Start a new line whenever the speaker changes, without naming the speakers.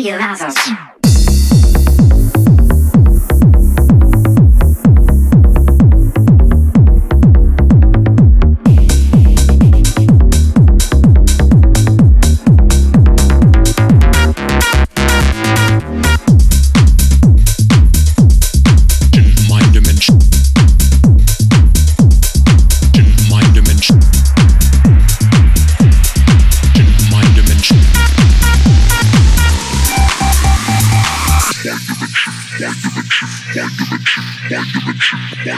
Radio Lazarus.